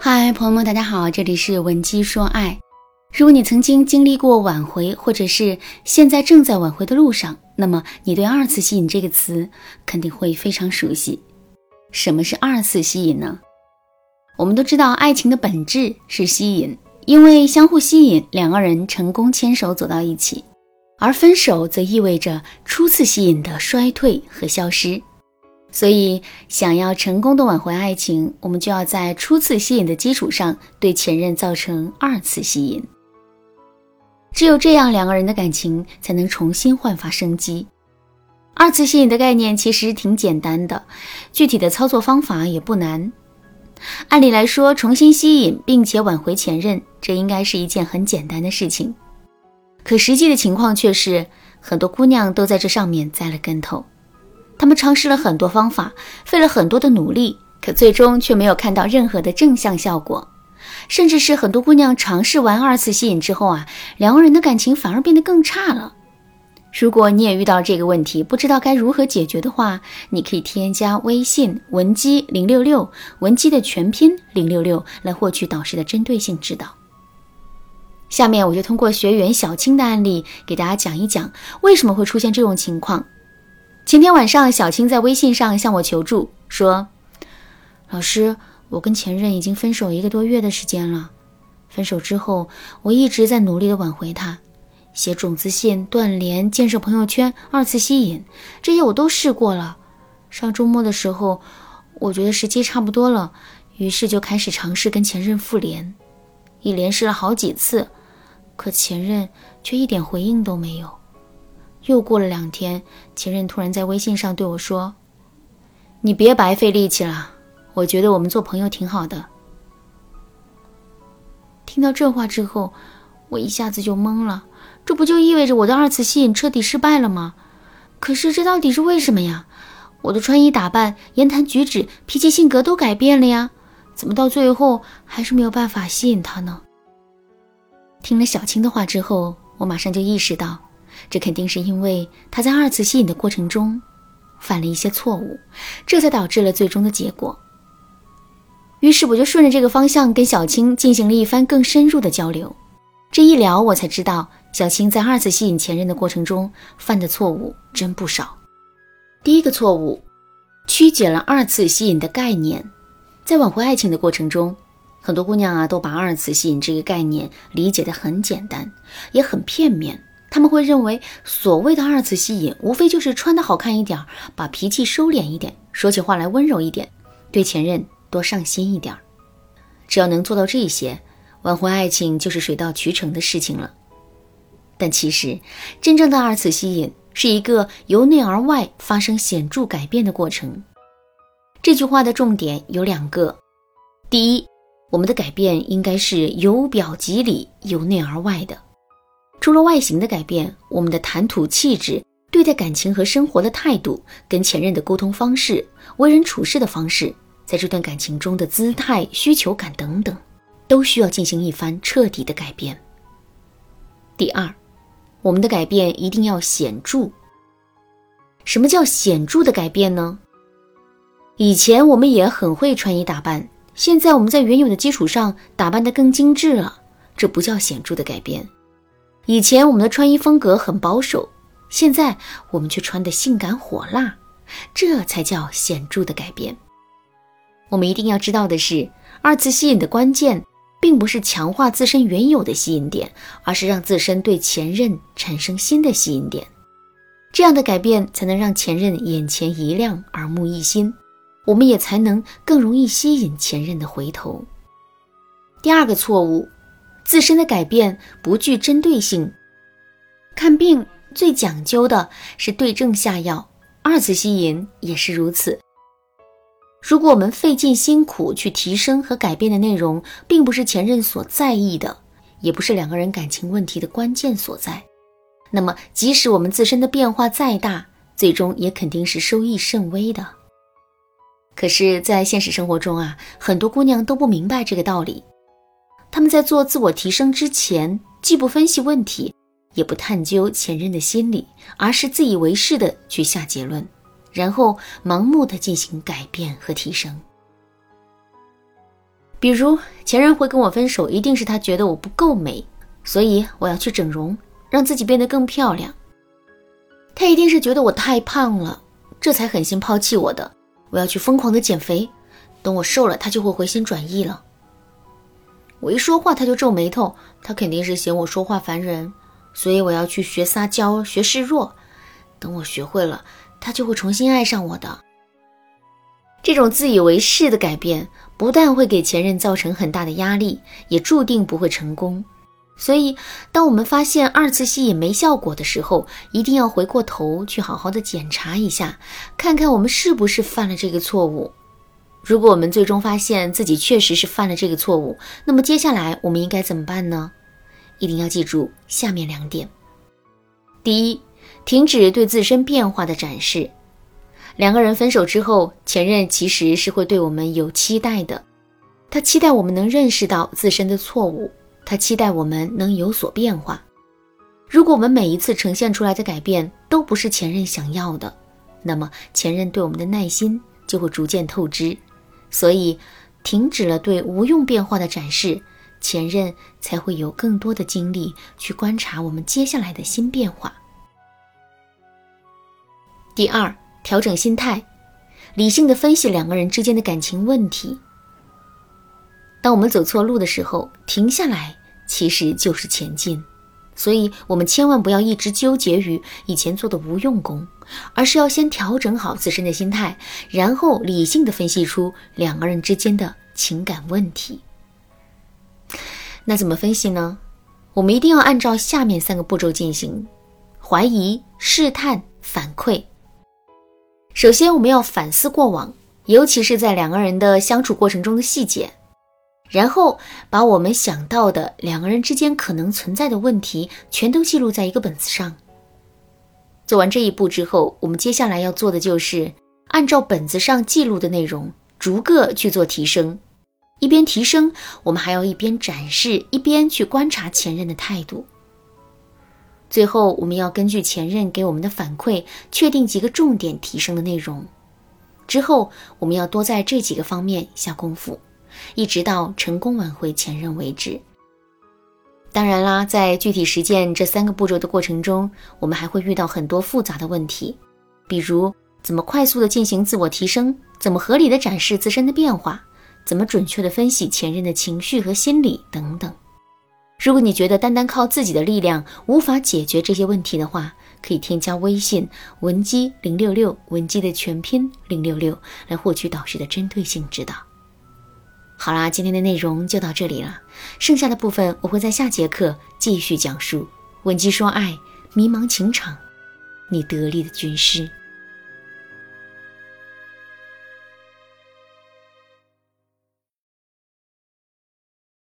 嗨，朋友们，大家好，这里是文姬说爱。如果你曾经经历过挽回，或者是现在正在挽回的路上，那么你对“二次吸引”这个词肯定会非常熟悉。什么是二次吸引呢？我们都知道，爱情的本质是吸引，因为相互吸引，两个人成功牵手走到一起；而分手则意味着初次吸引的衰退和消失。所以，想要成功的挽回爱情，我们就要在初次吸引的基础上，对前任造成二次吸引。只有这样，两个人的感情才能重新焕发生机。二次吸引的概念其实挺简单的，具体的操作方法也不难。按理来说，重新吸引并且挽回前任，这应该是一件很简单的事情。可实际的情况却是，很多姑娘都在这上面栽了跟头。他们尝试了很多方法，费了很多的努力，可最终却没有看到任何的正向效果。甚至是很多姑娘尝试完二次吸引之后啊，两个人的感情反而变得更差了。如果你也遇到这个问题，不知道该如何解决的话，你可以添加微信文姬零六六，文姬的全拼零六六，来获取导师的针对性指导。下面我就通过学员小青的案例，给大家讲一讲为什么会出现这种情况。前天晚上，小青在微信上向我求助，说：“老师，我跟前任已经分手一个多月的时间了。分手之后，我一直在努力的挽回他，写种子信、断联、建设朋友圈、二次吸引，这些我都试过了。上周末的时候，我觉得时机差不多了，于是就开始尝试跟前任复联，一连试了好几次，可前任却一点回应都没有。”又过了两天，前任突然在微信上对我说：“你别白费力气了，我觉得我们做朋友挺好的。”听到这话之后，我一下子就懵了。这不就意味着我的二次吸引彻底失败了吗？可是这到底是为什么呀？我的穿衣打扮、言谈举止、脾气性格都改变了呀，怎么到最后还是没有办法吸引他呢？听了小青的话之后，我马上就意识到。这肯定是因为他在二次吸引的过程中犯了一些错误，这才导致了最终的结果。于是我就顺着这个方向跟小青进行了一番更深入的交流。这一聊，我才知道小青在二次吸引前任的过程中犯的错误真不少。第一个错误，曲解了二次吸引的概念。在挽回爱情的过程中，很多姑娘啊都把二次吸引这个概念理解的很简单，也很片面。他们会认为，所谓的二次吸引，无非就是穿的好看一点，把脾气收敛一点，说起话来温柔一点，对前任多上心一点。只要能做到这些，挽回爱情就是水到渠成的事情了。但其实，真正的二次吸引是一个由内而外发生显著改变的过程。这句话的重点有两个：第一，我们的改变应该是由表及里、由内而外的。除了外形的改变，我们的谈吐气质、对待感情和生活的态度、跟前任的沟通方式、为人处事的方式，在这段感情中的姿态、需求感等等，都需要进行一番彻底的改变。第二，我们的改变一定要显著。什么叫显著的改变呢？以前我们也很会穿衣打扮，现在我们在原有的基础上打扮得更精致了，这不叫显著的改变。以前我们的穿衣风格很保守，现在我们却穿得性感火辣，这才叫显著的改变。我们一定要知道的是，二次吸引的关键并不是强化自身原有的吸引点，而是让自身对前任产生新的吸引点。这样的改变才能让前任眼前一亮，耳目一新，我们也才能更容易吸引前任的回头。第二个错误。自身的改变不具针对性，看病最讲究的是对症下药，二次吸引也是如此。如果我们费尽辛苦去提升和改变的内容，并不是前任所在意的，也不是两个人感情问题的关键所在，那么即使我们自身的变化再大，最终也肯定是收益甚微的。可是，在现实生活中啊，很多姑娘都不明白这个道理。他们在做自我提升之前，既不分析问题，也不探究前任的心理，而是自以为是的去下结论，然后盲目的进行改变和提升。比如前任会跟我分手，一定是他觉得我不够美，所以我要去整容，让自己变得更漂亮。他一定是觉得我太胖了，这才狠心抛弃我的。我要去疯狂的减肥，等我瘦了，他就会回心转意了。我一说话他就皱眉头，他肯定是嫌我说话烦人，所以我要去学撒娇，学示弱。等我学会了，他就会重新爱上我的。这种自以为是的改变，不但会给前任造成很大的压力，也注定不会成功。所以，当我们发现二次吸引没效果的时候，一定要回过头去好好的检查一下，看看我们是不是犯了这个错误。如果我们最终发现自己确实是犯了这个错误，那么接下来我们应该怎么办呢？一定要记住下面两点：第一，停止对自身变化的展示。两个人分手之后，前任其实是会对我们有期待的，他期待我们能认识到自身的错误。他期待我们能有所变化。如果我们每一次呈现出来的改变都不是前任想要的，那么前任对我们的耐心就会逐渐透支。所以，停止了对无用变化的展示，前任才会有更多的精力去观察我们接下来的新变化。第二，调整心态，理性的分析两个人之间的感情问题。当我们走错路的时候，停下来。其实就是前进，所以我们千万不要一直纠结于以前做的无用功，而是要先调整好自身的心态，然后理性的分析出两个人之间的情感问题。那怎么分析呢？我们一定要按照下面三个步骤进行：怀疑、试探、反馈。首先，我们要反思过往，尤其是在两个人的相处过程中的细节。然后把我们想到的两个人之间可能存在的问题全都记录在一个本子上。做完这一步之后，我们接下来要做的就是按照本子上记录的内容，逐个去做提升。一边提升，我们还要一边展示，一边去观察前任的态度。最后，我们要根据前任给我们的反馈，确定几个重点提升的内容。之后，我们要多在这几个方面下功夫。一直到成功挽回前任为止。当然啦，在具体实践这三个步骤的过程中，我们还会遇到很多复杂的问题，比如怎么快速的进行自我提升，怎么合理的展示自身的变化，怎么准确的分析前任的情绪和心理等等。如果你觉得单单靠自己的力量无法解决这些问题的话，可以添加微信文姬零六六，文姬的全拼零六六，来获取导师的针对性指导。好啦，今天的内容就到这里了，剩下的部分我会在下节课继续讲述。闻鸡说爱，迷茫情场，你得力的军师。